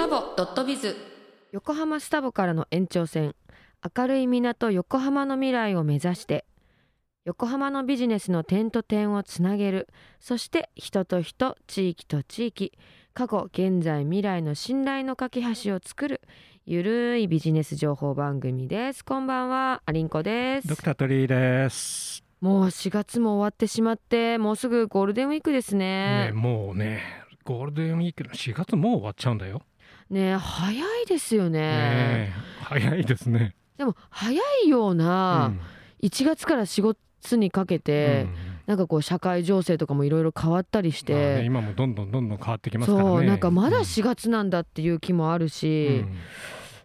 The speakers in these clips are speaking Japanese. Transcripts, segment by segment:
タボドットビズ。横浜スタボからの延長線。明るい港横浜の未来を目指して横浜のビジネスの点と点をつなげる。そして人と人地域と地域過去現在未来の信頼の架け橋を作るゆるいビジネス情報番組です。こんばんはアリンコです。ドクタートリーです。もう4月も終わってしまってもうすぐゴールデンウィークですね。ね、もうね、ゴールデンウィークの4月もう終わっちゃうんだよ。ね早いですよね。早いですね。でも早いようなうん。1月から4月にかけて、うん。なんかこう社会情勢とかもいろいろ変わったりしまあねて、今もどんどんどんどん変わってきますからね。そうなんかまだうん。4月なんだっていう気もあるし、うん。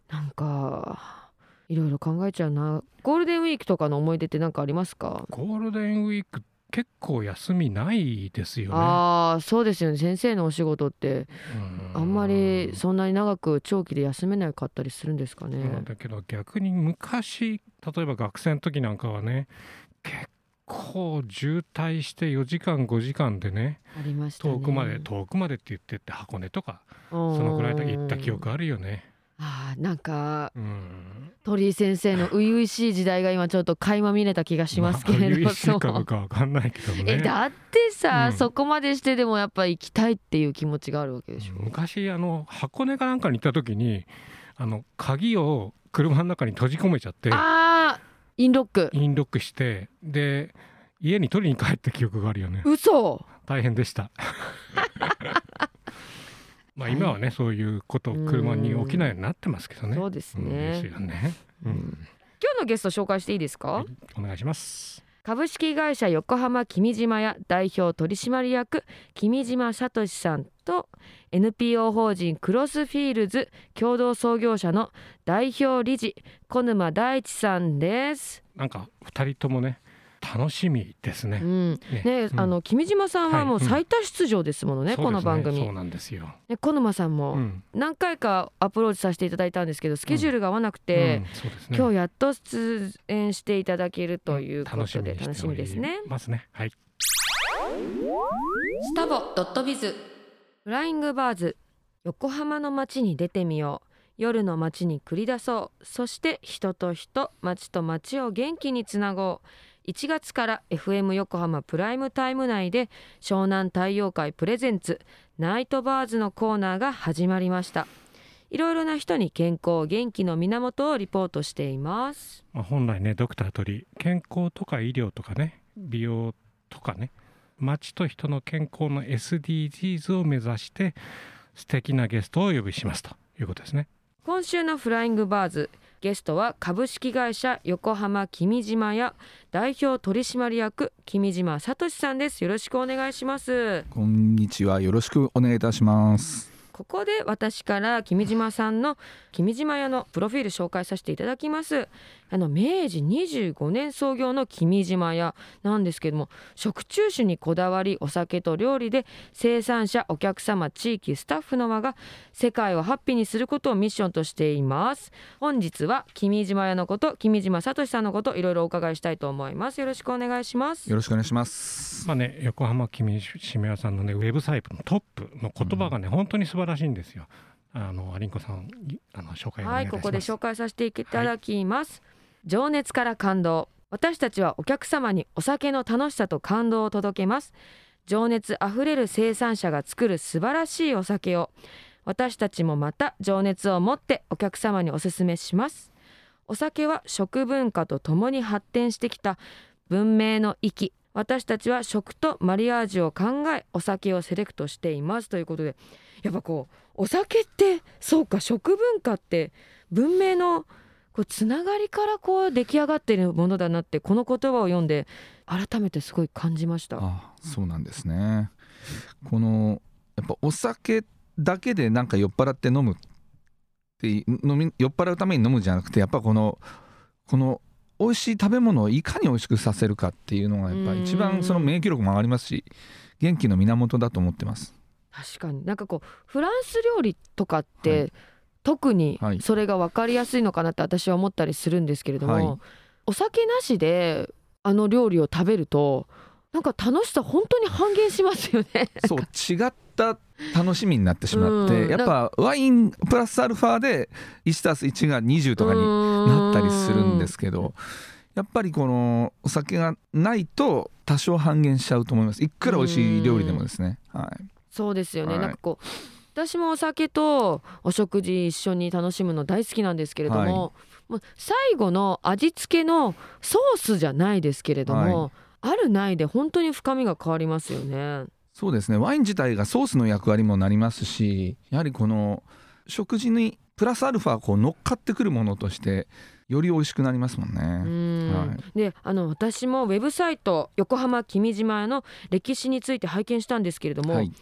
なんかいろいろ考えちゃうな。ゴールデンウィークとかの思い出って何かありますか、ゴールデンウィーク結構休みないですよね。ああそうですよね先生のお仕事ってうんあんまりそんなに長く長期で休めなかったりするんですかね。そうだけど逆に昔例えば学生の時なんかはね結構渋滞して4時間5時間でねありましたね。遠くまで遠くまでって言ってって箱根とかそそのぐらいで行った記憶あるよね。あーなんかうん、鳥居先生の初々しい時代が今ちょっと垣間見れた気がしますけれどまあ、しいかどうかわかんないけどね。えだってさ、うんそこまでしてでもやっぱ行きたいっていう気持ちがあるわけでしょ？昔あの箱根かなんかに行った時にあの鍵を車の中に閉じ込めちゃってあーインロックインロックしてで家に取りに帰った記憶があるよね。嘘大変でした。まあ今はねそういうこと車に起きないようになってますけどね。そうですうんね。ううんん、今日のゲスト紹介していいですか、はいお願いします。株式会社横浜君島屋代表取締役君島聡さんと NPO 法人クロスフィールズ共同創業者の代表理事小沼大地さんです。なんか二人ともね楽しみですね。う。ん、ね。ね、うん。あの君島さんはもうはい。うん。最多出場ですものね、そうですこの番組。そうなんですよ。ね、小沼さんも。うん。何回かアプローチさせていただいたんですけどスケジュールが合わなくて、ね。今日やっと出演していただけるということで楽しみですね。ますね。はい。スタボドットビズ。フライングバーズ横浜の街に出てみよう。夜の街に繰り出そう。そして人と人街と街を元気につなごう1月から FM 横浜プライムタイム内で湘南太陽会プレゼンツナイトバーズのコーナーが始まりましたいろいろな人に健康元気の源をリポートしていますまあ、本来ねドクター鳥健康とか医療とかね美容とかね街と人の健康の SDGs を目指して素敵なゲストをお呼びしますということですね。今週のフライングバーズゲストは株式会社横浜君島屋代表取締役君島聡さんですよろしくお願いしますこんにちは。よろしくお願いいたします。ここで私から君島さんの君島屋のプロフィール紹介させていただきますあの明治25年創業の君島屋なんですけども食中酒にこだわりお酒と料理で生産者お客様地域スタッフの輪が世界をハッピーにすることをミッションとしています本日は君島屋のこと君島聡さんのこといろいろお伺いしたいと思いますよろしくお願いしますよろしくお願いします。まあね横浜君島屋さんのねウェブサイトのトップの言葉がね、本当に素晴らしいんですよ。あのアリンコさんいあの紹介おはい、願いいたします。ここで紹介させていただきます。情熱から感動。私たちはお客様にお酒の楽しさと感動を届けます。情熱あふれる生産者が作る素晴らしいお酒を私たちもまた情熱を持ってお客様にお勧めします。お酒は食文化とともに発展してきた文明の域。私たちは食とマリアージュを考えお酒をセレクトしていますということでやっぱこうお酒ってそうか食文化って文明のこうつながりからこう出来上がっているものだなってこの言葉を読んで改めてすごい感じました。あ、そうなんですね。このやっぱお酒だけでなんか酔っ払って飲むって飲み酔っ払うために飲むんじゃなくてやっぱこのこの美味しい食べ物をいかに美味しくさせるかっていうのがやっぱ一うん番その免疫力も上がりますし元気の源だと思ってます。確かになんかこうフランス料理とかって、はい特にはい。それが分かりやすいのかなって私は思ったりするんですけれども、はい。お酒なしであの料理を食べるとなんか楽しさ本当に半減しますよね。そう違った楽しみになってしまって、うん。やっぱワインプラスアルファで 1+1 が20とかになったりするんですけどやっぱりこのお酒がないと多少半減しちゃうと思います。いくら美味しい料理でもですね、はい、そうですよね、はい。なんかこう私もお酒とお食事一緒に楽しむの大好きなんですけれども,、もう最後の味付けのソースじゃないですけれども、あるないで本当に深みが変わりますよね。そうですね。ワイン自体がソースの役割もなりますしやはりこの食事にプラスアルファこう乗っかってくるものとしてより美味しくなりますもんうね。ん。はい。であの私もウェブサイト横浜君島屋の歴史について拝見したんですけれども、はい、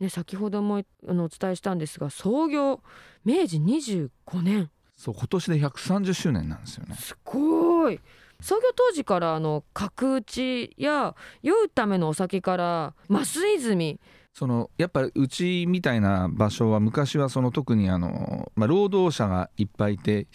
ね、先ほどもあのお伝えしたんですが創業明治25年。そう今年で130周年なんですよね。すごい。創業当時からあの角打ちや酔うためのお酒から増泉。そのやっぱうちみたいな場所は昔はその特にあの、まあ、労働者がいっぱいいて、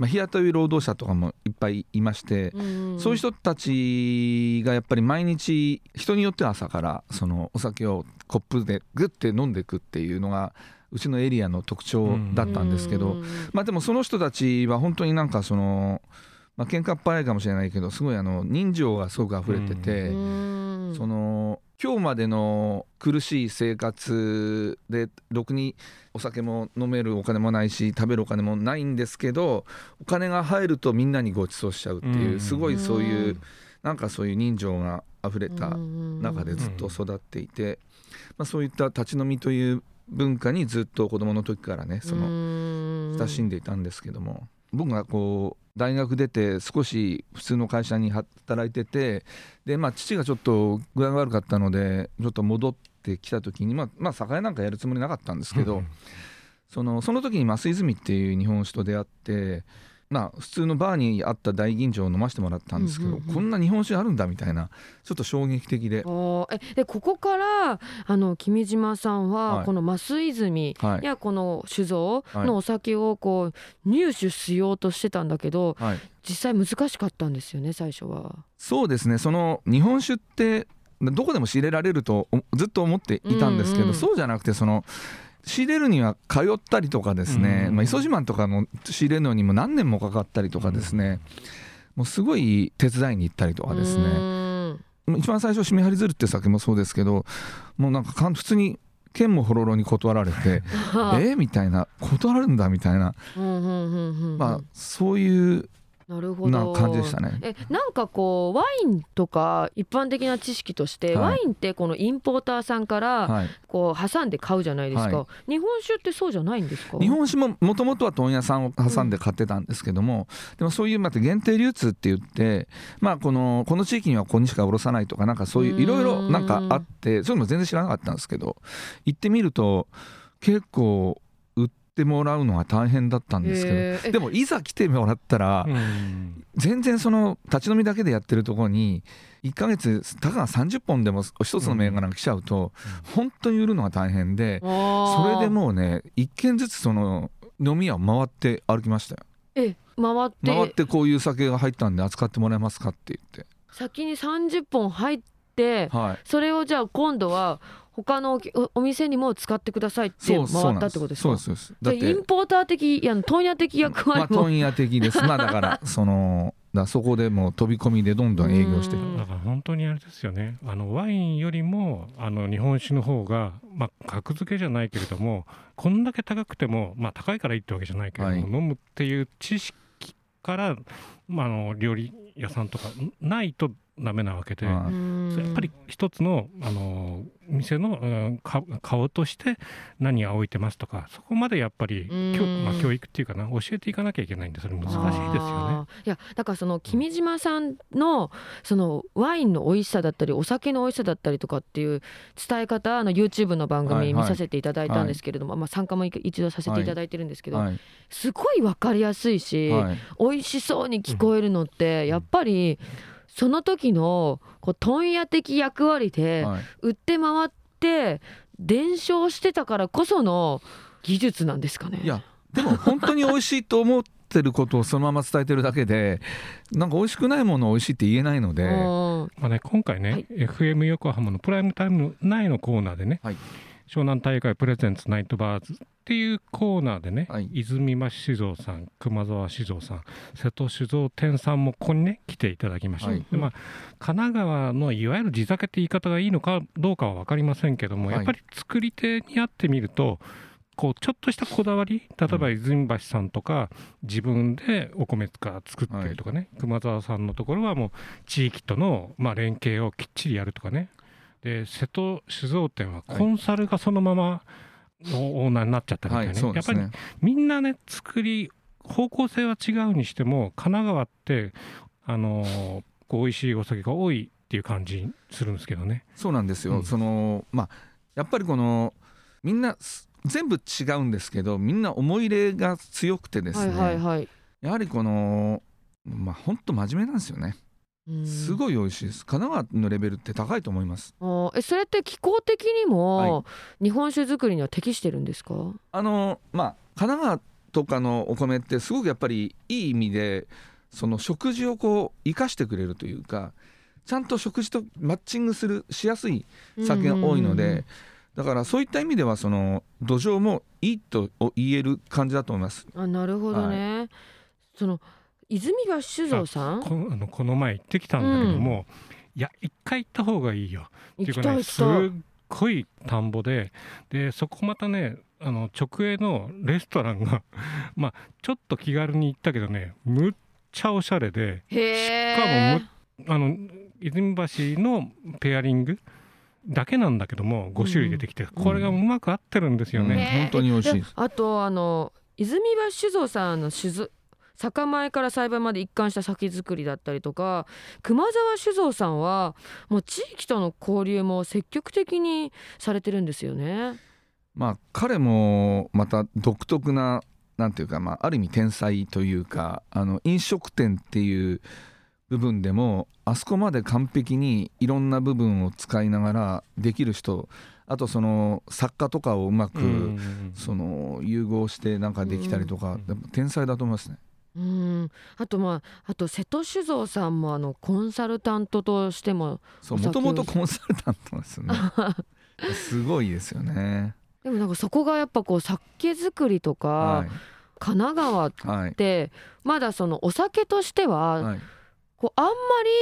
まあ、日雇い労働者とかもいっぱいいまして、そういう人たちがやっぱり毎日人によっては朝からそのお酒をコップでグッて飲んでいくっていうのがうちのエリアの特徴だったんですけど、まあでもその人たちは本当になんかその、まあ喧嘩っ早いかもしれないけどすごいあの人情がすごく溢れてて、その今日までの苦しい生活でろくにお酒も飲めるお金もないし食べるお金もないんですけどお金が入るとみんなにご馳走しちゃうっていう、うん。すごいそういううんなんかそういう人情が溢れた中中でずっと育っていて、まあ、そういった立ち飲みという文化にずっと子どもの時からねそのの親しんでいたんですけども僕がこう大学出て少し普通の会社に働いててで、まあ、父がちょっと具合が悪かったのでちょっと戻ってきた時に、まあ、まあ酒屋なんかやるつもりなかったんですけど、そのその時に増泉っていう日本酒と出会って。まあ、普通のバーにあった大吟醸を飲ませてもらったんですけど、うんうんうん。こんな日本酒あるんだみたいなちょっと衝撃的で、えでここからあの君島さんは、はい。この増泉はい。やこの酒造はいのお酒をこう入手しようとしてたんだけどはい、実際難しかったんですよね最初は。そうですね。その日本酒ってどこでも仕入れられるとおずっと思っていたんですけど、うんうん。そうじゃなくてその仕入れるには通ったりとかですね、うん。まあ、磯島とかの仕入れるのにも何年もかかったりとかですね、もうすごい手伝いに行ったりとかですうね一番最初「しめはりずる」って酒もそうですけどもうなんか普通に剣もほろろに断られて「えみたいな。断るんだみたいな、まあ、そういうなるほなど感じでしたね。えなんかこうワインとか一般的な知識として、はい。ワインってこのインポーターさんからはい、こう挟んで買うじゃないですか、は日本酒ってそうじゃないんですか？日本酒ももともとは問屋さんを挟んで買ってたんですけども、でもそういうまた限定流通って言って、まあ、このこの地域にはここにしか卸さないとかなんかそういういろいろなんかあってそういうのも全然知らなかったんですけど行ってみると結構売ってもらうのは大変だったんですけどでもいざ来てもらったらうん。全然その立ち飲みだけでやってるところに1ヶ月たかが30本でも一つの銘柄が来ちゃうと本当に売るのが大変で。それでうもうね一軒ずつその飲み屋を回って歩きましたよ。え回って。回ってこういう酒が入ったんで扱ってもらえますかって言っ先に30本入っててはい。それをじゃあ今度は他のおお店にも使ってくださいってそうそう回ったってことですか？そうです。そうですだインてポーター的いや問屋的役まあ割も、問屋的です。まあだから そのだそこでもう飛び込みでどんどん営業して。うんだから本当にあれですよね。あのワインよりもあの日本酒の方が、まあ、格付けじゃないけれどもこんだけ高くても、まあ、高いからいいってわけじゃないけれども、はい。飲むっていう知識から、まあ、あの料理屋さんとかないとダメなわけで。やっぱり一つのあの店の、うんか顔として何が置いてますとかそこまでやっぱりうん。教,、まあ、教育っていうかな教えていかなきゃいけないんでそれ難しいですよね。いやだからその君島さんのそのワインの美味しさだったりお酒の美味しさだったりとかっていう伝え方あの YouTube の番はいはい。組見させていただいたんですけれども、まあ、参加も一度させていただいてるんですけど、はい。すごい分かりやすいし、はい。美味しそうに聞こえるのってやっぱりその時のこう問屋的役割ではい。売って回って伝承してたからこその技術なんですかね。いやでも本当に美味しいと思ってることをそのまま伝えてるだけでなんか美味しくないものを美味しいって言えないので、うん。まあね、今回ね、はい。FM 横浜のプライムタイム内のコーナーでね、はい湘南大会プレゼンツナイトバーズっていうコーナーでね、はい。泉間酒造さん熊沢酒造さん瀬戸酒造店さんもここにね来ていただきました、はい。でまあ、神奈川のいわゆる地酒って言い方がいいのかどうかは分かりませんけども、はい。やっぱり作り手に会ってみるとこうちょっとしたこだわり例えば泉橋さんとか自分でお米か作ってるとかね、熊沢さんのところはもう地域とのまあ連携をきっちりやるとかねで瀬戸酒造店はコンサルがそのままのオーナーになっちゃったみたいな、はいそうやっぱりですねみんなね作り方向性は違うにしても神奈川ってあのーこう美味しいお酒が多いっていう感じするんですけどね。そうなんですよ、うん。そのまあやっぱりこのみんなす全部違うんですけどみんな思い入れが強くてですはいね、はいはい。やはりこのまあ本当真面目なんですよね。うんすごい美味しいです。神奈川のレベルって高いと思います。えそれって気候的にも日本酒作りには適してるんですか？あのまあ神奈川とかのお米ってすごくやっぱりいい意味でその食事をこう生かしてくれるというかちゃんと食事とマッチングするしやすい酒が多いので、だからそういった意味ではその土壌もいいと言える感じだと思います。あなるほどね、その泉橋酒造さん？こあのこの前行ってきたんだけども、いや一回行った方がいいよ。って行きいうかねすっごい田んぼででそこまたねあの直営のレストランが まあちょっと気軽に行ったけどねむっちゃおしゃれでへしかもえむあの泉橋のペアリングだけなんだけども5種類出てきて、これがうまく合ってるんですようん。ね。本当に美味しいです。あとあの泉橋酒造さんの酒造酒米から栽培まで一貫した酒造りだったりとか熊沢酒造さんはもう地域との交流も積極的にされてるんですよね。まあ彼もまた独特ななんていうか、まあ、ある意味天才というかあの飲食店っていう部分でもあそこまで完璧にいろんな部分を使いながらできる人あとその作家とかをうまく、うんその融合してなんかできたりとか、天才だと思いますね。うん。あとまああと瀬戸酒造さんもあのコンサルタントとしてもそうもともとコンサルタントですよね。すごいですよね。でもなんかそこがやっぱこう酒造りとか、はい。神奈川っはい。てまだそのお酒としてははい。こうあんま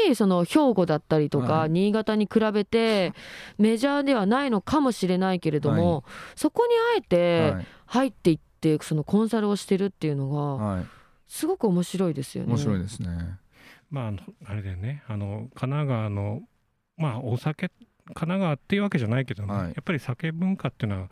りその兵庫だったりとか、はい。新潟に比べて メジャーではないのかもしれないけれども、そこにあえてはい。入っていってそのコンサルをしてるっていうのがはいすごく面白いですよね。面白いですね。まああのあれだよね。あの神奈川のまあお酒神奈川っていうわけじゃないけどね、はい。やっぱり酒文化っていうのはや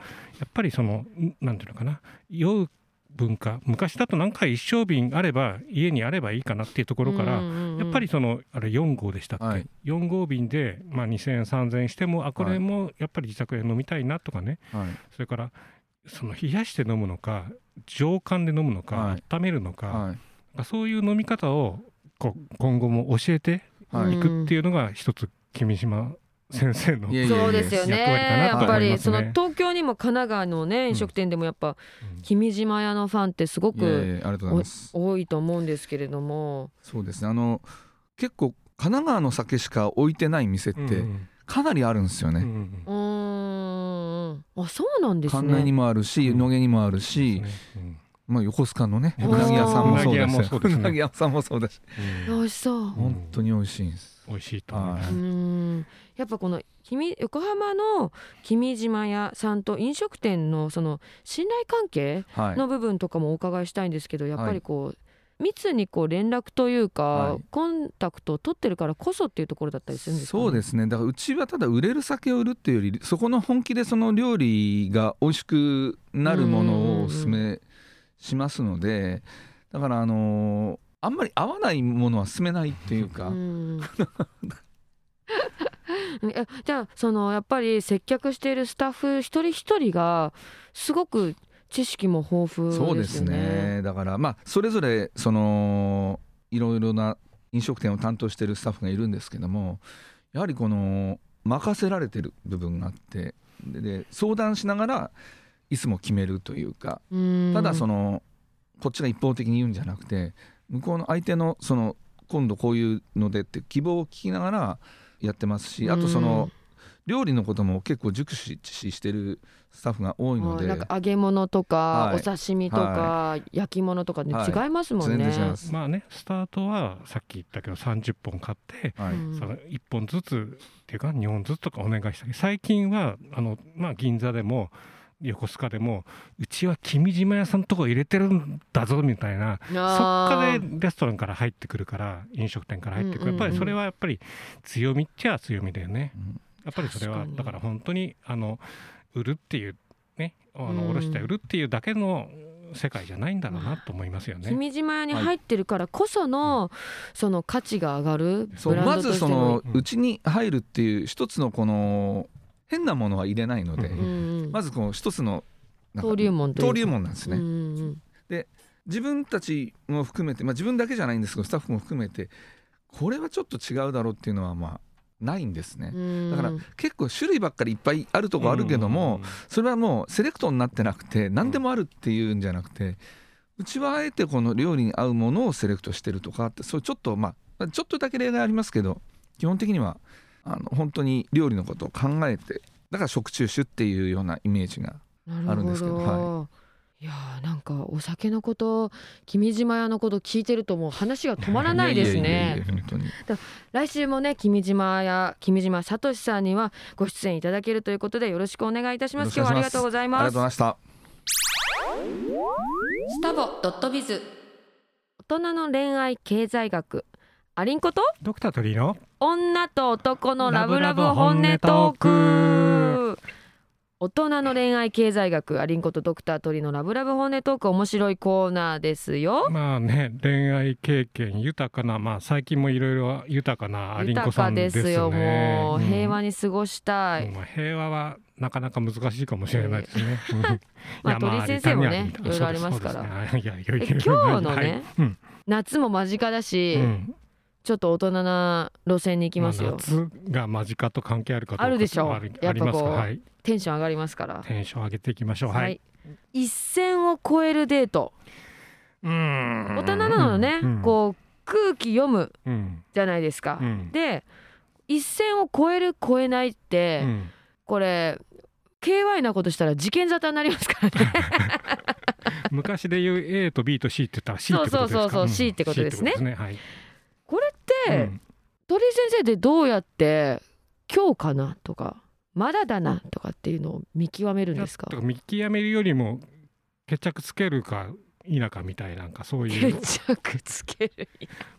っぱりそのんなんていうのかな。酔う文化。昔だと何回一升瓶あれば家にあればいいかなっていうところから、うんうんうん。やっぱりそのあれ4号でしたっけ、はい。4号瓶で、まあ、2000円3000円してもあこれもやっぱり自宅で飲みたいなとかね。はい。それからその冷やして飲むのか常温で飲むのか、はい。温めるのか、はい。そういう飲み方を今後も教えてはい。いくっていうのが一つ君島先生の、そうですよね。役割かなとやっぱりその東京にも神奈川のねん。飲食店でもやっぱうん。君島屋のファンってすごいえいえく。多いと思うんですけれども。そうですね。あの結構神奈川の酒しか置いてない店ってかなりあるんですよね。うんうんん。あそうなんです関内にね。もあるしうん。野毛にもあるし、うん。まあ、横須賀のねうなぎ屋さんもそうだし。うなぎ屋もそうですね。うなぎ屋さんもそうだし。うん美味しそう。本当に美味しいんです。美味しいと思います。うーん。やっぱこの君横浜の君島屋さんと飲食店のその信頼関係はい。の部分とかもお伺いしたいんですけどやっぱりこう密にこう連絡というか、はい。コンタクトを取ってるからこそっていうところだったりするんですか、ね、そうですね。だからうちはただ売れる酒を売るっていうよりそこの本気でその料理が美味しくなるものをおすすめしますのでだからあのーあんまり合わないものは勧めないっていうか、うん。えじゃあそのやっぱり接客しているスタッフ一人一人がすごく知識も豊富ですよね。そうですね。だからまあそれぞれそのいろいろな飲食店を担当しているスタッフがいるんですけどもやはりこの任せられてる部分があってでで相談しながらいつも決めるというかうん。ただそのこっちが一方的に言うんじゃなくて向こうの相手のその今度こういうのでって希望を聞きながらやってますしあとその料理のことも結構熟知してるスタッフが多いので。なんか揚げ物とか、はい。お刺身とか、焼き物とかね、はい。違いますもんね。全然違います、まあねスタートはさっき言ったけど30本買って、はい。うんその1本ずつっていうか2本ずつとかお願いしたり最近はあの、まあ、銀座でも横須賀でもうちは君島屋さんとこ入れてるんだぞみたいなそっあかーでレストランから入ってくるから飲食店から入ってくる、やっぱりそれはやっぱり強みっちゃ強みだよね。うん。やっぱりそれはだから本当にあの売るっていうねあうん。の卸して売るっていうだけの世界じゃないんだろうなと思いますよね。君島屋に入ってるからこその、その価値が上がるブランそうまドとしてもずそのうちに入るっていう一つのこの変なものは入れないので、うんまずこの一つの登竜門登竜門なんですね、うんうん自分たちも含めて、まあ、自分だけじゃないんですけどスタッフも含めてこれはちょっと違うだろうっていうのはまあないんですね。う、ん。だから結構種類ばっかりいっぱいあるとこあるけども、それはもうセレクトになってなくて何でもあるっていうんじゃなくてうちはあえてこの料理に合うものをセレクトしてるとかってそうちょっとまあちょっとだけ例外ありますけど基本的にはあの本当に料理のことを考えてだから食中酒っていうようなイメージがあるんですけどど。いやーなんかお酒のこと君島屋のこと聞いてるともう話が止まらないですね。や本当に。来週もね君島屋君島聡さんにはご出演いただけるということでよろしくお願いいたします。今日はありがとうございありがとうますございました。スタボドットビズ。大人の恋愛経済学。アリンコと？ドクタートリーの女と男のラブラブ本音トー本ク大人の恋愛経済学アリンコとドクタートリのラブラブ本音トーク面白いコーナーですよ。まあね恋愛経験豊かなまあ最近もいろいろ豊かなアリンコ豊かさんですね。ですよもう。平和に、に過ごしたい、まあ平和はなかなか難しいかもしれないですね。うん。まあ鳥居先生もねいろいろありますから。ねいやいやいやえ今日のねはい。うん。夏も間近だし、うんちょっと大人な路線に行きますよ、あ夏が間近と関係あるかあるでしょ。うやっぱありますか？こうはい。テンション上がりますから。テンション上げていきましょう。はい。一線を越えるデート。うん。大人なのね、うん。こう空気読むうん。じゃないですか、うん。で一線を越える越えないって、うん。これ KY なことしたら事件沙汰になりますからね。昔で言う A と B と C って言ったら C ってことですか？そうそうそうそうん。C ってことですね。とはい鳥居先生でどうやって今日かなとかまだだなとかっていうのを見極めるんですか？見極めるよりも決着つけるか否かみたいなんかそういう。決着つける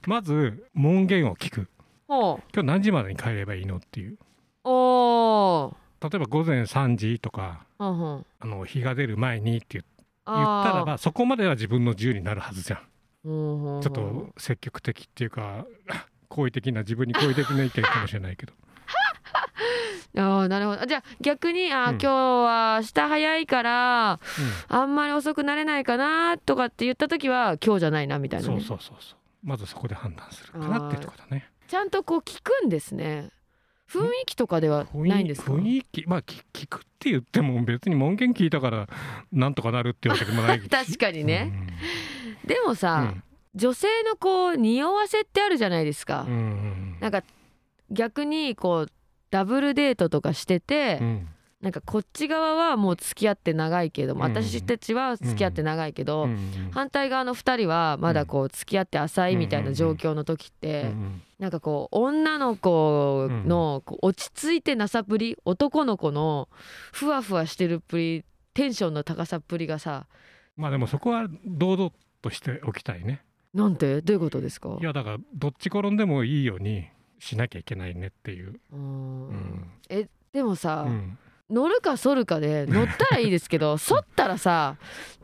まず門限を聞く。ほ今日何時までに帰ればいいのっていう。うおー。例えば午前3時とかあの日が出る前にって言ったらばそこまでは自分の自由になるはずじゃん。ちょっと積極的っていうか好意的な自分に好意的な意見かもしれないけど。あーなるほど。じゃあ逆にあー、うん。今日は明日早いからあんまり遅くなれないかなとかって言った時は今日じゃないなみたいなね、そうそうそうそう。まずそこで判断するかなってところだね。ちゃんとこう聞くんですね。雰囲気とかではないんですか？雰囲気。まあ聞聞くって言っても別に門限聞いたからなんとかなるってわけでもないし。確かにね、でもうさ、ん女性のこう匂わせってあるじゃないですか、うんうんなんか逆にこうダブルデートとかしてて、うん。なんかこっち側はもう付き合って長いけども、うん。私たちは付き合って長いけど、うん。うん反対側の2人はまだこう付き合って浅いみたいな状況の時って、うんなんかこう女の子のこう落ち着いてなさっぷり男の子のふわふわしてるっぷりテンションの高さっぷりがさ。まあでもそこは堂々としておきたいねなんて？どういうことですか？いやだからどっち転んでもいいようにしなきゃいけないねっていう、うん。んえでもさ、うん。乗るか反るかで乗ったらいいですけど 反ったらさ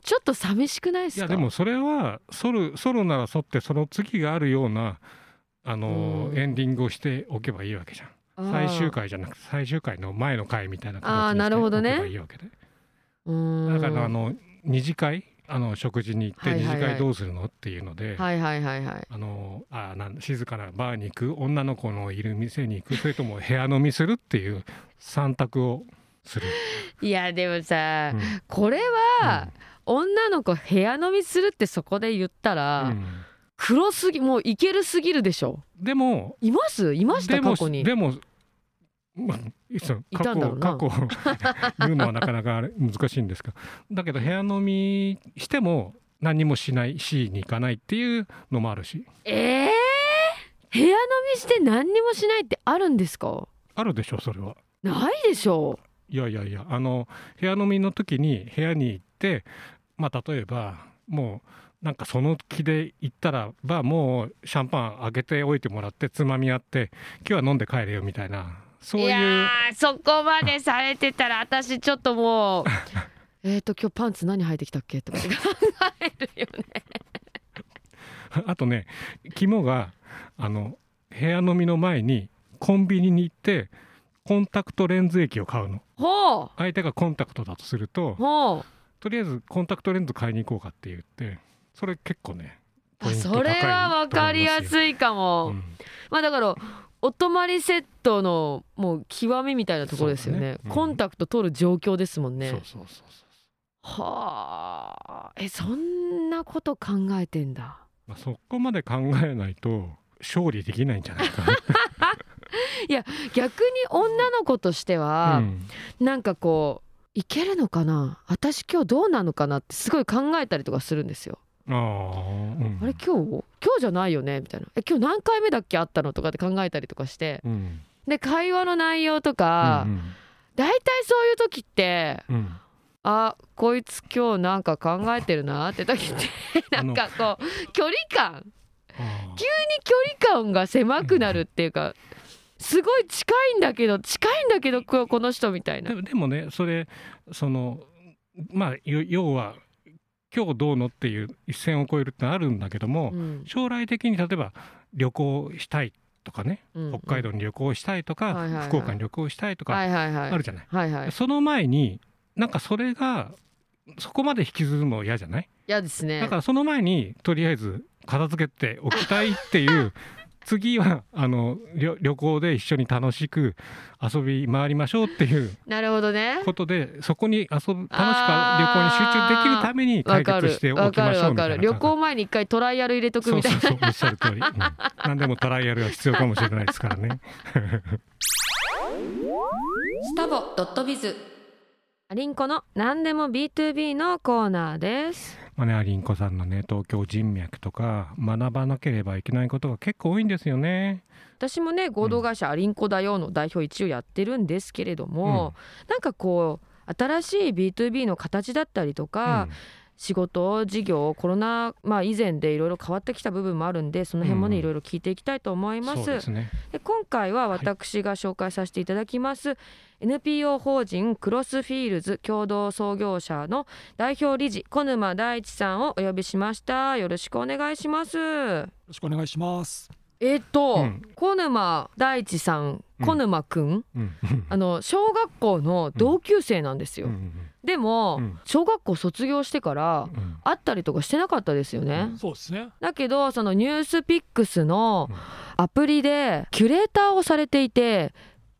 ちょっと寂しくないですか？いやでもそれは反る反るなら反ってその次があるようなあのうん。エンディングをしておけばいいわけじゃん。最終回じゃなくて最終回の前の回みたいなあーな形にしておるほどね。けばいいわけで。うーん。だからあの二次会あの食事に行って二次会どうするのっていうので、はいはいはいはい。あのあなん静かなバーに行く女の子のいる店に行くそれとも部屋飲みするっていう三択をする。いやでもさ、うん。これは、女の子部屋飲みするってそこで言ったら、うん。黒すぎもういけるすぎるでしょ。でもいます？いました？過去に。でも まあ、過去過去を 言うのはなかなか難しいんですがだけど部屋飲みしても何にもしないしに行かないっていうのもあるし。えー、部屋飲みして何にもしないってあるんですか？あるでしょそれは。ないでしょ。いやいやいやあの部屋飲みの時に部屋に行ってまあ例えばもうなんかその気で行ったらばもうシャンパンあげておいてもらってつまみあって今日は飲んで帰れよみたいなそういう。いやーそこまでされてたら私ちょっともう えっと今日パンツ何履いてきたっけ？とか。考えるよねあとね肝があの部屋飲みの前にコンビニに行ってコンタクトレンズ液を買うの。ほう。相手がコンタクトだとするとほう。とりあえずコンタクトレンズ買いに行こうかって言ってそれ結構ねあそれは分かりやいすいかも、うん。まあだからお泊まりセットのもう極みみたいなところですよね。ね。うん。コンタクト取る状況ですもんね。そうそうそうそう。はあ。えそんなこと考えてんだ。まあ、そこまで考えないと勝利できないんじゃないか 逆に女の子としてな、は、うん。なんかこういけるのかな？私今日どうなのかなってすごい考えたりとかするんですよ。あーうん。あれ今日？今日じゃないよね？みたいな。え今日何回目だっけ？あったのとかって考えたりとかして。うん。で会話の内容とか、うん大体そういう時ってうん。うんあこいつ今日なんか考えてるなって時って なんかこう距離感。急に距離感が狭くなるっていうかすごい近いんだけど近いんだけどここの人みたいな。で。もねそれそのまあよ要は今日どうのっていう一線を越えるってのあるんだけども、うん。将来的に例えば旅行したいとかねうん。北海道に旅行したいとか、はいはいはい。福岡に旅行したいとかはいはいはい。あるじゃない、はいはい。その前になんかそれがそこまで引きずるの嫌じゃない？嫌ですね。だからその前にとりあえず片付けておきたいっていう 次はあの旅旅行で一緒に楽しく遊び回りましょうっていうなるほどね。ことでそこに遊ぶ楽しく旅行に集中できるために解わかる決しておわかきましょうるわかるみたいな旅行前に一回トライアル入れとくそうみたいな。そうそうおっしゃる通り、うん、何でもトライアルは必要かもしれないですからね。スタボドットビズ。アリンコの何でも B2B のコーナーですまあねアリンコさんのね東京人脈とか学ばなければいけないことが結構多いんですよね。私もね合同会社アリンコだよの代表一応やってるんですけれども、なんかこう新しい B2B の形だったりとか、仕事事業コロナ、まあ、以前でいろいろ変わってきた部分もあるんでその辺もね、うんいろいろ聞いていきたいと思いうんます。そうですね。で今回は私が紹介させていただきます、NPO 法人クロスフィールズ共同創業者の代表理事小沼大地さんをお呼びしました。よろしくお願いします。よろしくお願いします。えっと、うん。小沼大地さん小沼くん、うん。あの小学校の同級生なんですよ、うんでも、うん。小学校卒業してからうん。会ったりとかしてなかったですよね、そうですね。だけどそのニュースピックスのうん。アプリでキュレーターをされていて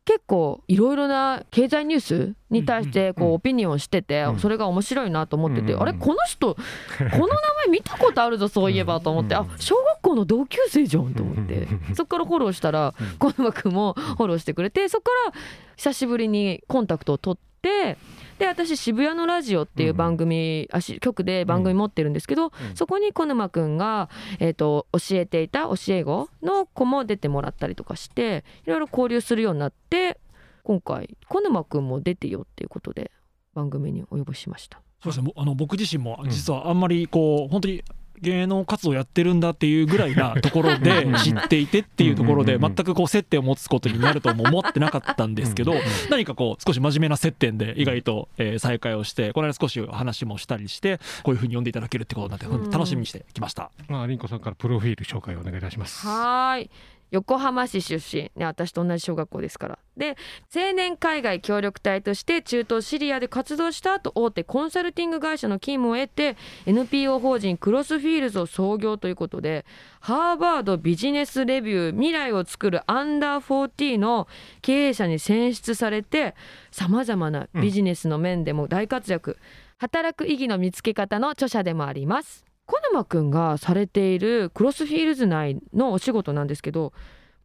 結構いろいろな経済ニュースに対してこうオピニオンしててうん。それが面白いなと思っててうんあれこの人この名前見たことあるぞそういえばと思って。うんあ小学校の同級生じゃんと思って。うんそこからフォローしたらうん。小沼君もフォローしてくれてそこから久しぶりにコンタクトを取ってで私渋谷のラジオっていう番組、あし局で番組持ってるんですけど、うんそこに小沼くんが、えー、と教えていた教え子の子も出てもらったりとかしていろいろ交流するようになって今回小沼くんも出てよっていうことで番組にお呼びしました。そうですね。もあの僕自身もうん実はあんまりこう本当に芸能活動やってるんだっていうぐらいな ところでうん知っていてっていうところでうん全くこう接点を持つことになるとも思ってなかったんですけどうん何かこう少し真面目な接点で意外とえー再会をしてこの間少し話もしたりしてこういうふうに読んでいただけるってことになってうん楽しみにしてきました。まあリンコさんからプロフィール紹介をお願いいたします。はーい横浜市出身、ね、私と同じ小学校ですから。で青年海外協力隊として中東シリアで活動した後大手コンサルティング会社の勤務を得て NPO 法人クロスフィールズを創業ということでハーバードビジネスレビュー未来を作るアンダー40の経営者に選出されてさまざまなビジネスの面でも大活躍、働く意義の見つけ方の著者でもあります小沼くんがされているクロスフィールズ内のお仕事なんですけど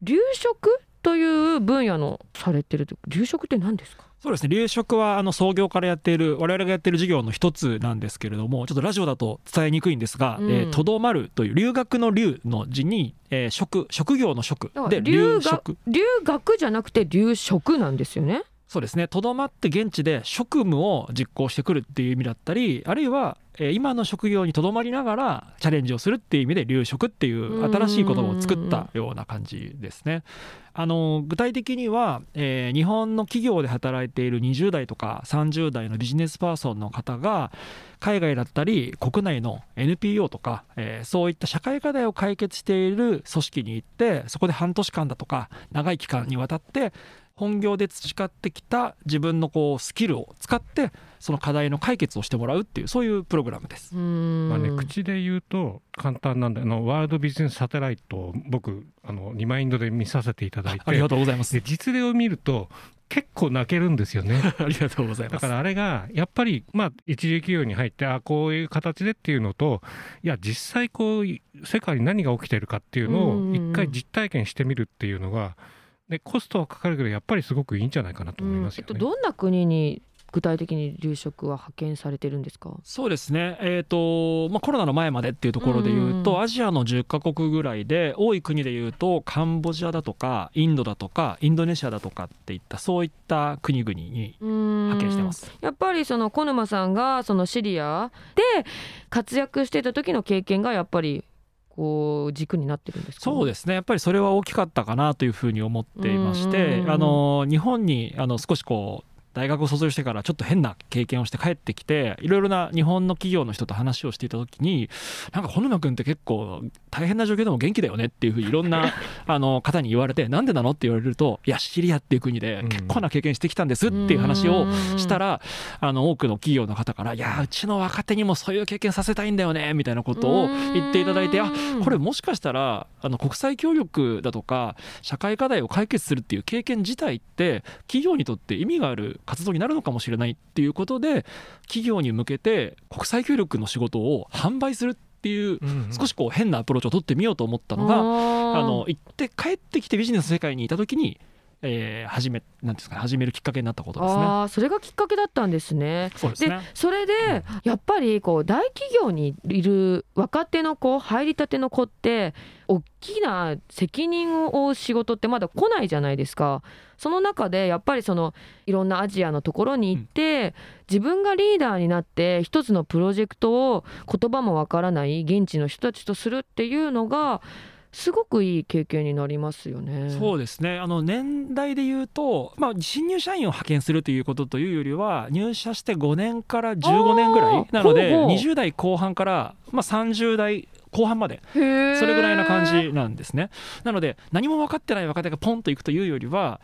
留職という分野のされてると留職って何ですか？そうですね。留職はあの創業からやっている我々がやっている事業の一つなんですけれどもちょっとラジオだと伝えにくいんですがうん。えーとど、まるという留学の留の字に、えー職職業の職。で留学留職。留学じゃなくて留職なんですよね？そうですね。とどまって現地で職務を実行してくるっていう意味だったりあるいは、えー今の職業にとどまりながらチャレンジをするっていう意味で留職っていう新しい言葉を作ったような感じですね。あの具体的には、えー日本の企業で働いている20代とか30代のビジネスパーソンの方が海外だったり国内の NPO とか、えーそういった社会課題を解決している組織に行ってそこで半年間だとか長い期間にわたって本業で培ってきた自分のこうスキルを使ってその課題の解決をしてもらうっていうそういうプログラムです。うんまあね、口で言うと簡単なんであのワールドビジネスサテライトを僕あのリマインドで見させていただいてありがとうございますで。実例を見ると結構泣けるんですよね。ありがとうございます。だからあれがやっぱりまあ一時企業に入ってあこういう形でっていうのといや実際こう世界に何が起きてるかっていうのうんを一回実体験してみるっていうのがでコストはかかるけどやっぱりすごくいいんじゃないかなと思いますよね。うんえっと、どんな国に具体的に留職は派遣されてるんですか？そうですね、えーとまあ、コロナの前までっていうところで言うと、うん。アジアの10カ国ぐらいで多い国で言うとカンボジアだとかインドだとかインドネシアだとかっていったそういった国々に派派遣してます。やっぱりその小沼さんがそのシリアで活躍してた時の経験がやっぱりこう軸になってるんですか？そうですね。やっぱりそれは大きかったかなというふうに思っていましてうん。あの日本にあの少しこう大学を卒業してからちょっと変な経験をして帰ってきていろいろな日本の企業の人と話をしていた時になんか穂沼君って結構大変な状況でも元気だよねっていうふうにいろんな あの方に言われてなんでなのって言われるといやシリアっていう国で結構な経験してきたんですっていう話をしたらあの多くの企業の方から「いやうちの若手にもそういう経験させたいんだよね」みたいなことを言っていただいてあこれもしかしたらあの国際協力だとか社会課題を解決するっていう経験自体って企業にとって意味がある活動になるのかもしれないっていうことで企業に向けて国際協力の仕事を販売するっていう少しこう変なアプローチを取ってみようと思ったのが、あの行って帰ってきてビジネスの世界にいた時に、えー始めなんですかね始めるきっかけになったことですね。あーそれがきっかけだったんですね。でそうですねそれでやっぱりこう大企業にいる若手の子入りたての子って大きな責任を負う仕事ってまだ来ないじゃないですか。その中でやっぱりそのいろんなアジアのところに行って、自分がリーダーになって一つのプロジェクトを言葉もわからない現地の人たちとするっていうのがすごくいい経験になりますよね。そうですねあの年代で言うと、まあ、新入社員を派遣するということというよりは入社して5年から15年ぐらいなのでほうほう20代後半から、まあ、30代後半までそれぐらいな感じなんですね。なので何も分かってない若手がポンといくというよりは、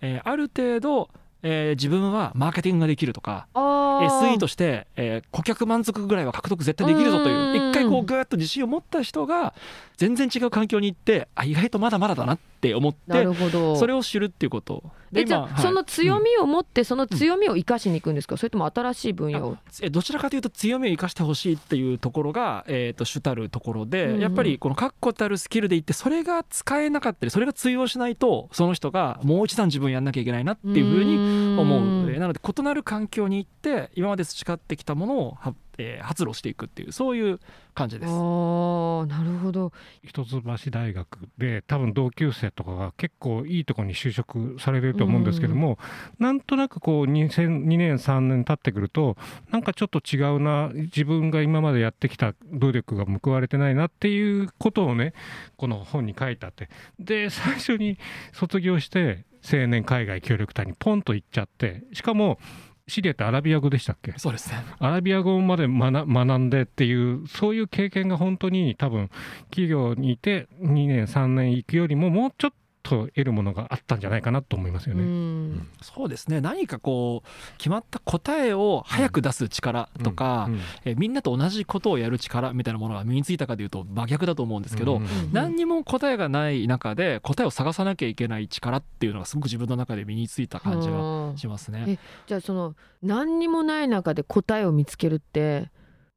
えーある程度、えー自分はマーケティングができるとか SE として、えー顧客満足ぐらいは獲得絶対できるぞといううん。一回こうぐーっと自信を持った人が全然違う環境に行ってあ意外とまだまだだなって思っなてるほど。それを知るっていうこと。でえじゃあ、はい。その強みを持ってその強みを生かしに行くんですか、それとも新しい分野を？えどちらかというと強みを生かしてほしいっていうところが、えー、と主たるところで、うんうんやっぱりこの確固たるスキルでいってそれが使えなかったりそれが通用しないとその人がもう一段自分やんなきゃいけないなっていうふうに思う。うん。えーなので異なる環境に行って今まで培ってきたものをは、えー発露していくっていうそういう感じです。あーなるほど。一橋大学で多分同級生とかが結構いいところに就職されると思うんですけども、なんとなくこう 2, 2年3年経ってくるとなんかちょっと違うな自分が今までやってきた努力が報われてないなっていうことをねこの本に書いてあって。で最初に卒業して青年海外協力隊にポンと行っちゃってしかもシリアってアラビア語でしたっけ？そうですね。アラビア語まで学学んでっていうそういう経験が本当に多分企業にいて2年3年行くよりももうちょっと得るものがあったんじゃないかなと思いますようね。ん。そうですね。何かこう決まった答えを早く出す力とか、うんえーみんなと同じことをやる力みたいなものが身についたかというと真逆だと思うんですけど、うん何にも答えがない中で答えを探さなきゃいけない力っていうのがすごく自分の中で身についた感じがはあしますね。えじゃあその何にもない中で答えを見つけるって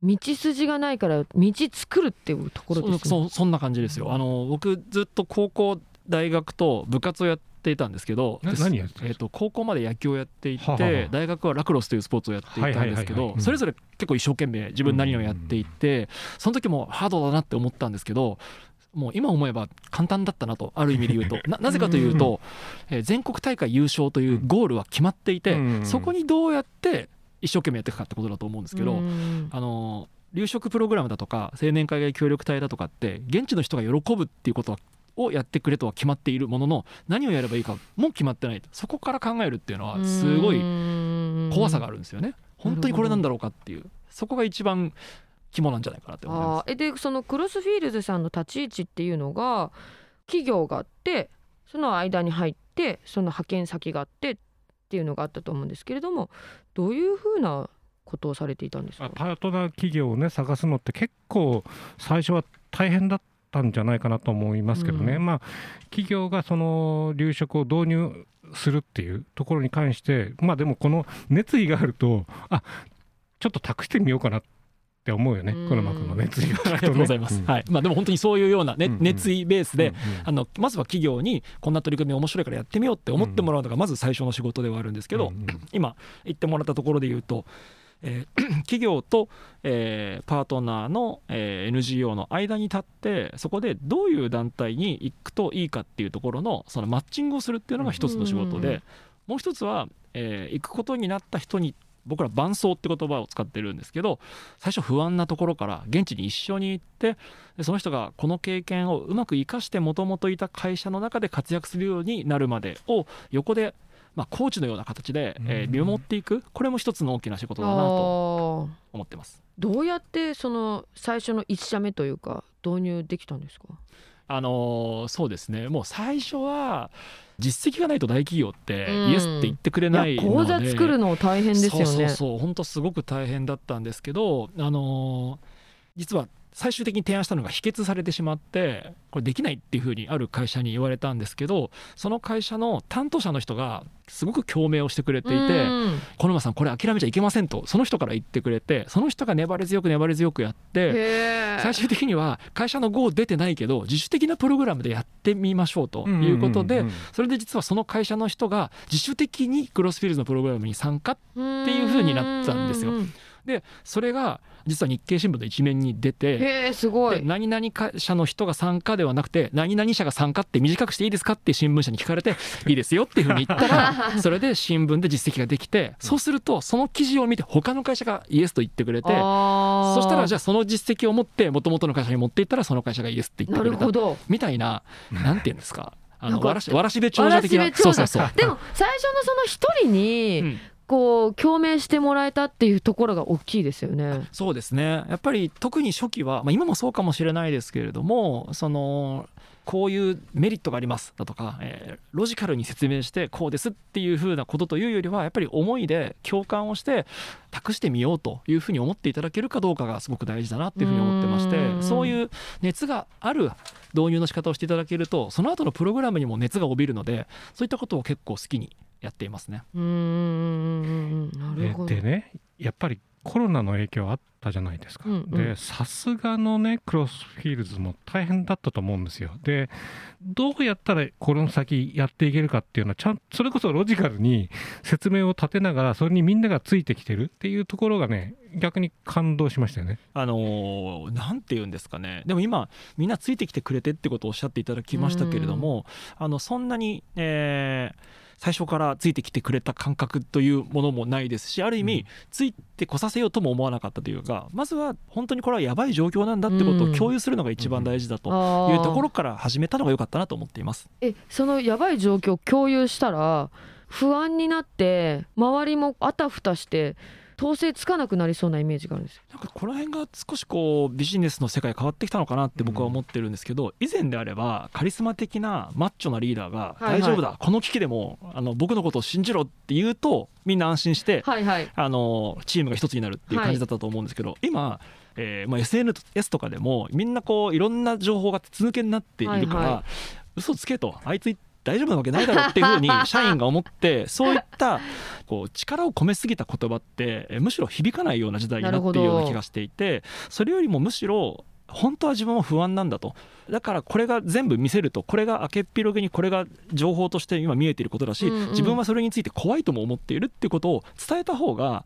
道筋がないから道作るっていうところですね。そそそんな感じですよ。あの僕ずっと高校大学と部活をやっっていたんですけどっと高校まで野球をやっていて、大学はラクロスというスポーツをやっていたんですけどそれぞれ結構一生懸命自分なりのやっていてその時もハードだなって思ったんですけどもう今思えば簡単だったなとある意味で言うと。ななぜかというと、えー全国大会優勝というゴールは決まっていて、うんそこにどうやって一生懸命やっていくかってことだと思うんですけど、うん。あの留職プログラムだとか青年海外協力隊だとかって現地の人が喜ぶっていうことはをやってくれとは決まっているものの何をやればいいかも決まってないそこから考えるっていうのはすごい怖さがあるんですよね。本当にこれなんだろうかっていう。そこが一番肝なんじゃないかなって思います。えでそのクロスフィールズさんの立ち位置っていうのが企業があってその間に入ってその派遣先があってっていうのがあったと思うんですけれどもどういうふうなことをされていたんですか？あパートナー企業をね探すのって結構最初は大変だったんじゃないかなと思いますけどね、うん。まあ企業がその留職を導入するっていうところに関してまあでもこの熱意があるとあちょっと託してみようかなって思うよね。うん。黒間君の熱意がありがとうございます、うん。はい。まあ、でも本当にそういうような、ねうんうん。熱意ベースで、うんうん。あのまずは企業にこんな取り組み面白いからやってみようって思ってもらうのがまず最初の仕事ではあるんですけど、うんうん。今言ってもらったところで言うと、えー 企業と、えーパートナーの、えー NGO の間に立ってそこでどういう団体に行くといいかっていうところのそのマッチングをするっていうのが一つの仕事で、うんもう一つは、えー行くことになった人に僕ら伴走って言葉を使ってるんですけど最初不安なところから現地に一緒に行ってでその人がこの経験をうまく生かしてもともといた会社の中で活躍するようになるまでを横で、まあ、コーチのような形で、えーうん見守っていく。これも一つの大きな仕事だなと思ってます。どうやってその最初の1社目というか導入できたんですか？あのーそうですね。もう最初は実績がないと大企業ってうん。イエスって言ってくれいないので。座作るの大変ですよね。そうそうそう。本当すごく大変だったんですけどあのー実は最終的に提案したのが否決されてしまってこれできないっていうふうにある会社に言われたんですけどその会社の担当者の人がすごく共鳴をしてくれていてうん「小沼さんこれ諦めちゃいけません」とその人から言ってくれてその人が粘り強く粘り強くやって最終的には会社の GO 出てないけど自主的なプログラムでやってみましょうということでそれで実はその会社の人が自主的にクロスフィールズのプログラムに参加っていう風になったんですよでそれが実は日経新聞の一面に出てすごい。で何々会社の人が参加ではなくて何々社が参加って短くしていいですかって新聞社に聞かれて いいですよっていうふうに言ったら それで新聞で実績ができてそうするとその記事を見て他の会社がイエスと言ってくれてそそしたらじゃゃあその実績を持って元々の会社に持っていったらその会社がイエスって言ってなくれた。るほど。みたいななんていうんですか？あのわらしわらしべ長者的な。そうそうそう。でも最初のその一人に、うんこう共鳴してもらえたっていうところが大きいですよね。そうですねやっぱり特に初期は、まあ、今もそうかもしれないですけれどもそのこういうメリットがありますだとか、えーロジカルに説明してこうですっていうふうなことというよりはやっぱり思いで共感をして託してみようというふうに思っていただけるかどうかがすごく大事だなっていうふうに思ってましてうんそういう熱がある導入の仕方をしていただけるとその後のプログラムにも熱が帯びるのでそういったことを結構好きにやっていますね。うーんなるほど。ででねやっぱりコロナの影響あったじゃないですか、うんうん。でさすがのねクロスフィールズも大変だったと思うんですよ。でどうやったらこの先やっていけるかっていうのはちゃんそれこそロジカルに説明を立てながらそれにみんながついてきてるっていうところがね逆に感動しましたよね。あのーなんて言うんですかね。でも今みんなついてきてくれてってことをおっしゃっていただきましたけれどもあのそんなに、えー最初からついてきてくれた感覚というものもないですしある意味、うん。ついてこさせようとも思わなかったというかまずは本当にこれはやばい状況なんだってことを共有するのが一番大事だというところから始めたのが良かったなと思っています。えそのやばい状況を共有したら不安になって周りもあたふたして統制つかなくなりそうなイメージがあるんですよ。なんかこの辺が少しこうビジネスの世界変わってきたのかなって僕は思ってるんですけど、以前であればカリスマ的なマッチョなリーダーがはいはい大丈夫だ、この危機でもあの僕のことを信じろって言うとみんな安心してはいはい。あのチームが一つになるっていう感じだったと思うんですけど、今、えーまあ、SNS とかでもみんなこういろんな情報が筒抜けになっているから、はいは嘘つけとあいつ大丈夫なわけないだろうっていうふうに 社員が思ってそういったこう力を込めすぎた言葉ってえーむしろ響かないような時代になっているような気がしていてそれよりもむしろ本当は自分も不安なんだと。だからこれが全部見せるとこれが明けっぴろげにこれが情報として今見えていることだし、うんうん自分はそれについて怖いとも思っているっていうことを伝えた方が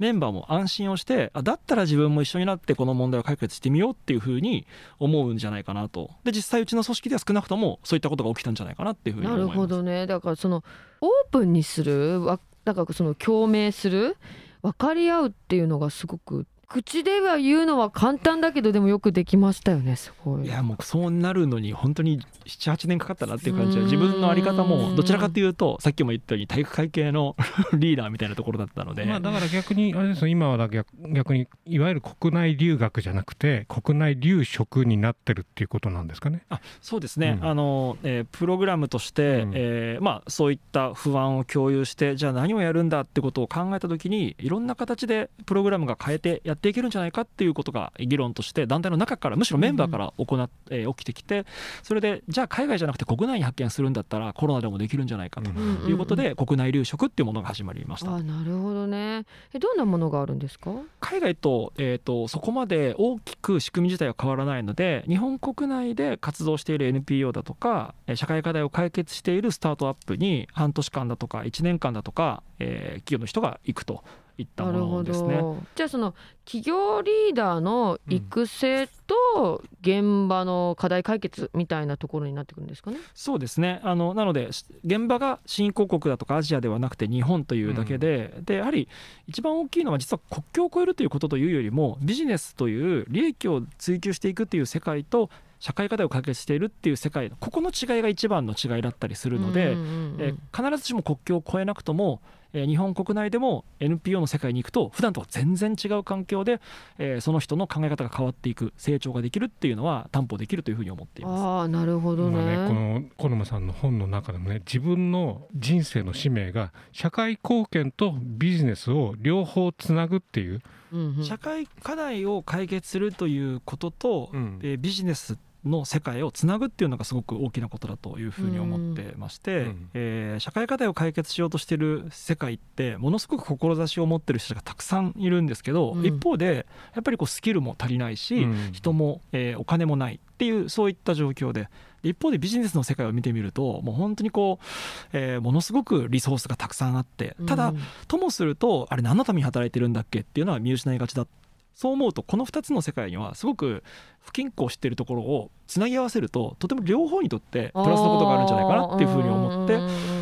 メンバーも安心をしてあだったら自分も一緒になってこの問題を解決してみようっていうふうに思うんじゃないかなと。で実際うちの組織では少なくともそういったことが起きたんじゃないかなっていうふうになる思います。ほどね。だからそのオープンにするわだからその共鳴する分かり合うっていうのがすごく口では言うのは簡単だけどでもよくできましたよねすごい。いやもうそうなるのに本当に78年かかったなっていう感じは自分の在り方もどちらかというとさっきも言ったように体育会系の リーダーみたいなところだったので、まあ、だから逆にあれですよ今はだ逆逆にいわゆる国内留学じゃなくて国内留職になってるっていうことなんですかね。あそうですね、うん。あのえープログラムとして、うん。えーまあ、そういった不安を共有してじゃあ何をやるんだってことを考えた時にいろんな形でプログラムが変えてやっていけるんじゃないかっていうことが議論として団体の中からむしろメンバーから行っ、えー起きてきてそれでじゃあ海外じゃなくて国内に派遣するんだったらコロナでもできるんじゃないかとうんいうことで、国内留職っていうものが始まりました。あなるほどね。えどんなものがあるんですか？海外と,、えー、とそこまで大きく仕組み自体は変わらないので日本国内で活動している NPO だとかえー社会課題を解決しているスタートアップに半年間だとか1年間だとか、えー企業の人が行くといったもなるほのですね。ど。じゃあその企業リーダーの育成と現場の課題解決みたいなところになってくるんですかね。そうですね。あのなのでし現場が新興国だとかアジアではなくて日本というだけで,、でやはり一番大きいのは実は国境を越えるということというよりもビジネスという利益を追求していくっていう世界と社会課題を解決しているっていう世界ここの違いが一番の違いだったりするので、うんうんうん。えー必ずしも国境を越えなくとも、えー日本国内でも NPO の世界に行くと普段とは全然違う環境で、えーその人の考え方が変わっていく成長ができるっていうのは担保できるというふうに思っています。ああなるほどね,、まあね、この小沼さんの本の中でもね自分の人生の使命が社会貢献とビジネスを両方つなぐっていう、うんうん。社会課題を解決するということと、えービジネスの世界をつなぐっていうのがすごく大きなことだというふうに思ってまして、うん。えー社会課題を解決しようとしてる世界ってものすごく志を持ってる人がたくさんいるんですけど、うん。一方でやっぱりこうスキルも足りないし、うん。人も、えーお金もないっていうそういった状況でで一方でビジネスの世界を見てみるともう本当にこう、えーものすごくリソースがたくさんあってただ、うんともするとあれ何のために働いてるんだっけっていうのは見失いがちだそう思うとこの2つの世界にはすごく不均衡しているところをつなぎ合わせるととても両方にとってプラスのことがあるんじゃないかなっていうふうに思って。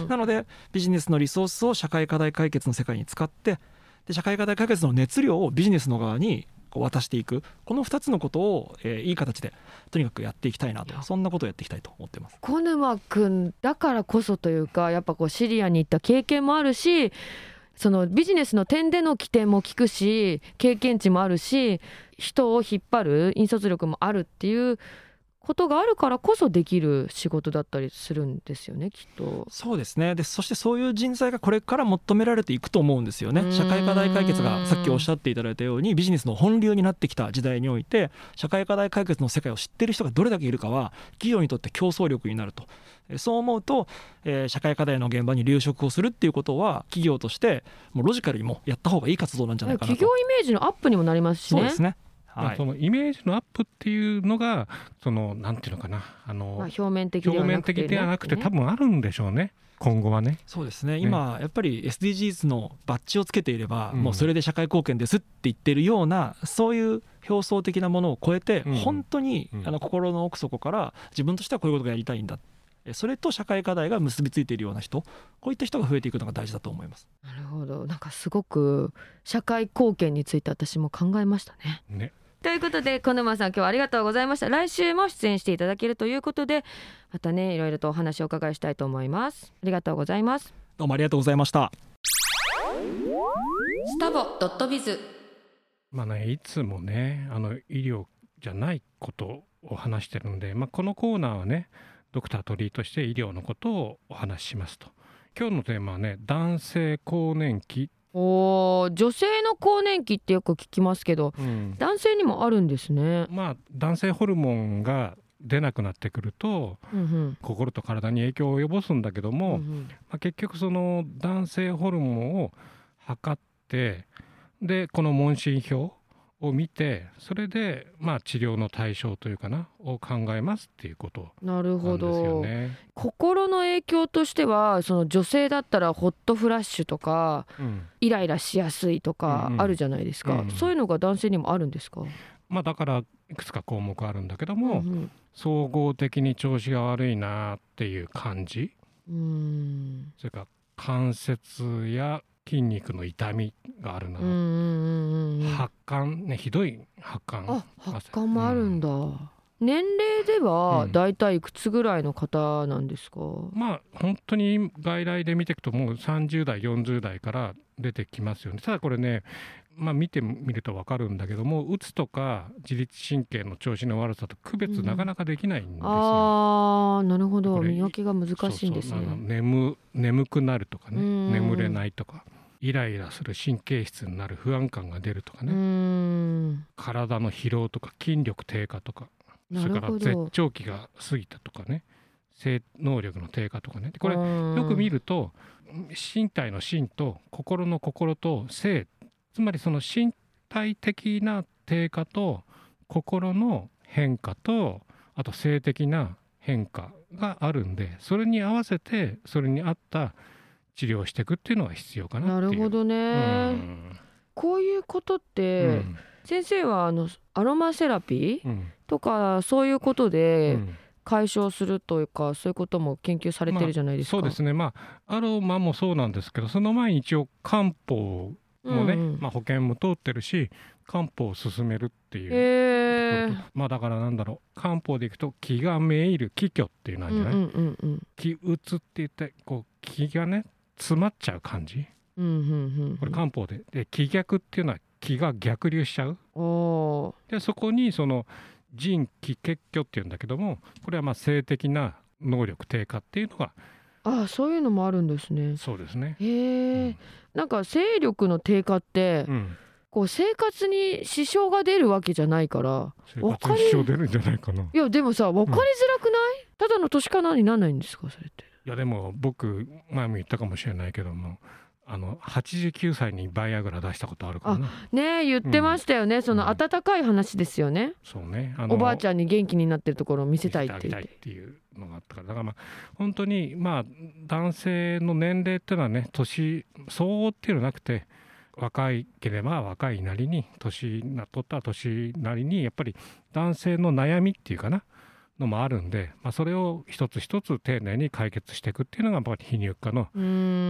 なのでビジネスのリソースを社会課題解決の世界に使ってで社会課題解決の熱量をビジネスの側にこう渡していく。この2つのことを、えーいい形でとにかくやっていきたいなと。そんなことをやっていきたいと思ってます。小沼君だからこそというかやっぱこうシリアに行った経験もあるしそのビジネスの点での起点も聞くし経験値もあるし人を引っ張る引率力もあるっていうことがあるからこそできる仕事だったりするんですよねきっと。そうですね。でそしてそういう人材がこれから求められていくと思うんですよね。うん。社会課題解決がさっきおっしゃっていただいたようにビジネスの本流になってきた時代において社会課題解決の世界を知ってる人がどれだけいるかは企業にとって競争力になると。えそう思うと、えー社会課題の現場に留職をするっていうことは企業としてもうロジカルにもやった方がいい活動なんじゃないかなと。企業イメージのアップにもなりますしね。そうですねはい。そのイメージのアップっていうのがそのなんていうのかなあの、まあ、表面的で表面はなくて的ではなくてね多分あるんでしょうね。今後はね。そうですね。今やっぱり SDGs のバッジをつけていれば、うん。もうそれで社会貢献ですって言ってるようなそういう表層的なものを超えて、うん。本当に、うん。あの心の奥底から自分としてはこういうことがやりたいんだえそれと社会課題が結びついているような人こういった人が増えていくのが大事だと思います。なるほど。なんかすごく社会貢献について私も考えましたね。ねということで小沼さん今日はありがとうございました。来週も出演していただけるということでまたねいろいろとお話をお伺いしたいと思います。ありがとうございます。どうもありがとうございました。スタボドットビズ。まあねいつもねあの医療じゃないことを話してるんで、まあ、このコーナーはねドクタートリーとして医療のことをお話ししますと。今日のテーマはね男性更年期、おー女性の更年期ってよく聞きますけど男性にもあるんですね。まあ男性ホルモンが出なくなってくるとうんうん。心と体に影響を及ぼすんだけども、うんうん。まあ、結局その男性ホルモンを測ってでこの問診票を見てそれでまあ治療の対象というかなを考えますっていうことなるほなんですよど、ね。心の影響としてはその女性だったらホットフラッシュとかうん。イライラしやすいとかあるじゃないですか、うんうん。そういうのが男性にもあるんですか、まあ、だからいくつか項目あるんだけどうんも、うん。総合的に調子が悪いなっていう感じ。うーん。それから関節や筋肉の痛みがあるな、うんうんうんうん発汗。ねひどい発汗。あ発汗もあるんだ、年齢でうん。はだいたいいくつぐらいの方なんですか、まあ本当に外来で見ていくともう30代40代から出てきますよね。ただこれねまあ見てみると分かるんだけどもうつとか自律神経の調子の悪さと区別うん。なかなかできないんですよ、あーなるほど。見分けが難しいんですね。眠眠くなるとかね。うん。眠れないとかイライラする神経質になる不安感が出るとかね、ん。体の疲労とか筋力低下とか。なそれから絶頂期が過ぎたとかね。性能力の低下とかね。でこれよよく見ると身体の身と心の心と性つまりその身体的な低下と心の変化とあと性的な変化があるんでそれに合わせてそれに合った治療をしていくっていうのが必要かな。なるほどね、うん。こういうことっうて、ん。先生はあのアロマセラピーうん。とかそういうことうでん。解消するというか、そういうことも研究されてるじゃないですか。そうですね。まあアロマもそうなんですけどその前に一応漢方もね、うんうん。まあ、保険も通ってるし漢方を進めるっていうへえところとまあだからなんだろう漢方でいくと気がめいる気虚っていうのあるんじゃない、うんうんうんうん。気うつって言ってこう気がね詰まっちゃう感じ？うんうんうん。これ漢方で。で気逆っていうのは気が逆流しちゃう？でそこにその腎気血虚っていうんだけどもこれはまあ性的な能力低下っていうのがあそういうのもあるんですね。そうですね。へえ、なんか勢力の低下って、うん、こう生活に支障が出るわけじゃないから生活に支障出るんじゃないかな。いやでもさ分かりづらくない、ただの年かなになんないんですかそれって？いやでも僕前も言ったかもしれないけどもあの89歳にバイアグラ出したことあるからね言ってましたよね、そのうん。温かい話ですよね、そうね。あのおばあちゃんに元気になってるところを見せたいって言って。いっていうのがあったから。だからまあ本当にまあ男性の年齢っていうのはね年相応っていうのはなくて若いければ若いなりに年な取ったら年なりにやっぱり男性の悩みっていうかなのもあるんで、まあ、それを一つ一つ丁寧に解決していくっていうのがやっぱり泌乳科の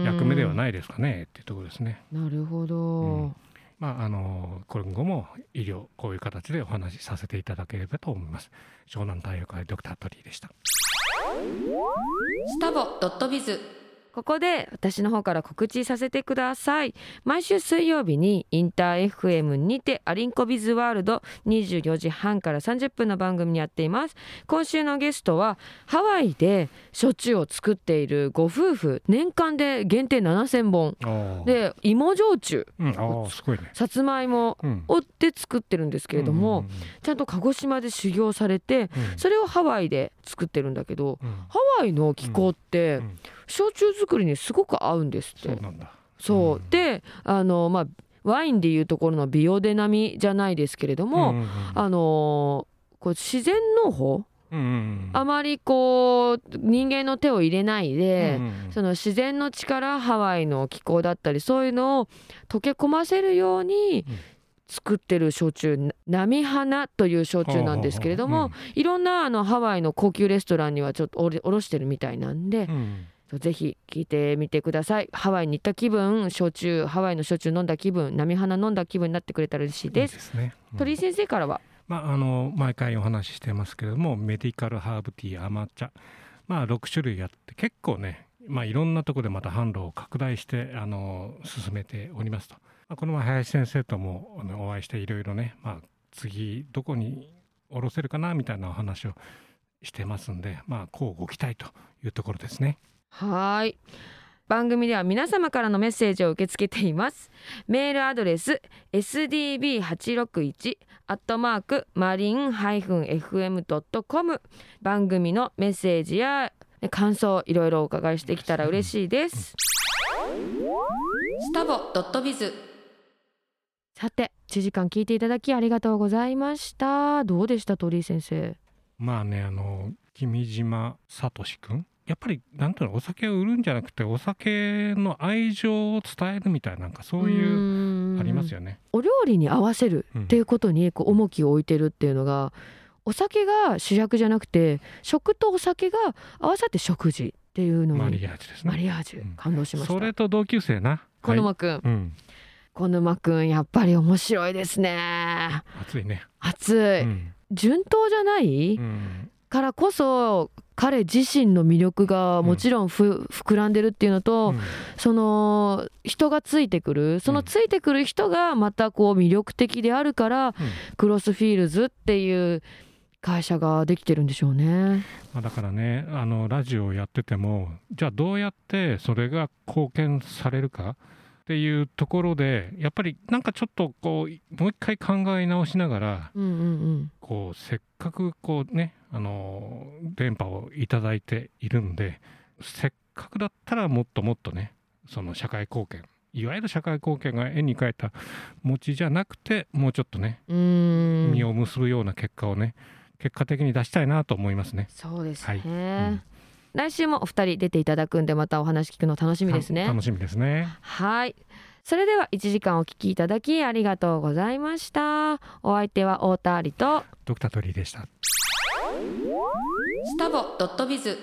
役目ではないないですかねっていうところですね。なるほど、うんまあ、あの今後も医療こういう形でお話しさせていただければと思います。湘南太陽会ドクタートリーでした。スタボドットビズここで私の方から告知させてください。毎週水曜日にインター FM にてアリンコビズワールド24時半から30分の番組にやっています。今週のゲストはハワイで焼酎を作っているご夫婦年間で限定7000本。で、で芋焼酎。うん。さつまいもうん、をで作ってるんですけれども、ちゃんと鹿児島で修行されてうん。それをハワイで作ってるんだけどうん。ハワイの気候ってうん。焼酎作りにすごく合うんですって。そうであのまあワインでいうところのビオデナミじゃないですけれども、んんん。あのこう自然農法、うんうんあまりこう人間の手を入れないで、うんうん。その自然の力ハワイの気候だったりそういうのを溶け込ませるようにうん作ってる焼酎な波花という焼酎なんですけれども、いろんなあのハワイの高級レストランにはちょっとおろおろしてるみたいなんでうん、うんぜひ聞いてみてください。ハワイに行った気分焼酎ハワイの焼酎飲んだ気分波花飲んだ気分になってくれたら嬉しいです、いいですね。うん。鳥居先生からは？まあ、あの毎回お話ししてますけれどもメディカルハーブティー甘茶。まあ6種類あって結構ね、まあ、いろんなところでまた販路を拡大してあの進めておりますと、まあ、この前林先生ともあのお会いしていろいろね、まあ、次どこに卸ろせるかなみたいなお話をしてますんでまあこうご期待というところですね。はーい。番組では皆様からのメッセージを受け付けています。メールアドレス sdb861 アットマークマリン -fm.com 番組のメッセージや感想いろいろお伺いしてきたら嬉しいです。スタボドットビズさて1時間聞いていただきありがとうございました。どうでした鳥居先生？まあねあの君島聡君。やっぱりなんていうのお酒を売るんじゃなくてお酒の愛情を伝えるみたいななんかそういううありますよね。お料理に合わせるうん。っていうことにこう重きを置いてるっていうのがお酒が主役じゃなくて食とお酒が合わさって食事っていうのにマリアージュですね。マリアージュ。うん。感動しました。それと同級生な。小沼くん、はい。うん、小沼くんやっぱり面白いですね。熱いね。熱い、うん。順当じゃない、うん。からこそ彼自身の魅力がもちろんふ、膨らんでるっていうのと、うん。その人がついてくる。そのうんついてくる人がまたこう魅力的であるから、クロスフィールズっていう会社ができてるんでしょうね。まあ、だからねあのラジオをやっててもじゃあどうやってそれが貢献されるかっていうところでやっぱりなんかちょっとこうもう一回考え直しながらうんうんこうせっかくこうねあの電波をいただいているんでせっかくだったらもっともっとねその社会貢献いわゆる社会貢献が絵に描いた餅じゃなくてもうちょっとね実を結ぶような結果をね結果的に出したいなと思いますね。そうですはい。ね、うん来週もお二人出ていただくんでまたお話聞くの楽しみですね。楽しみですね。はい。それでは1時間お聞きいただきありがとうございました。お相手は太田ありとドクタートリーでした。スタボドットビズ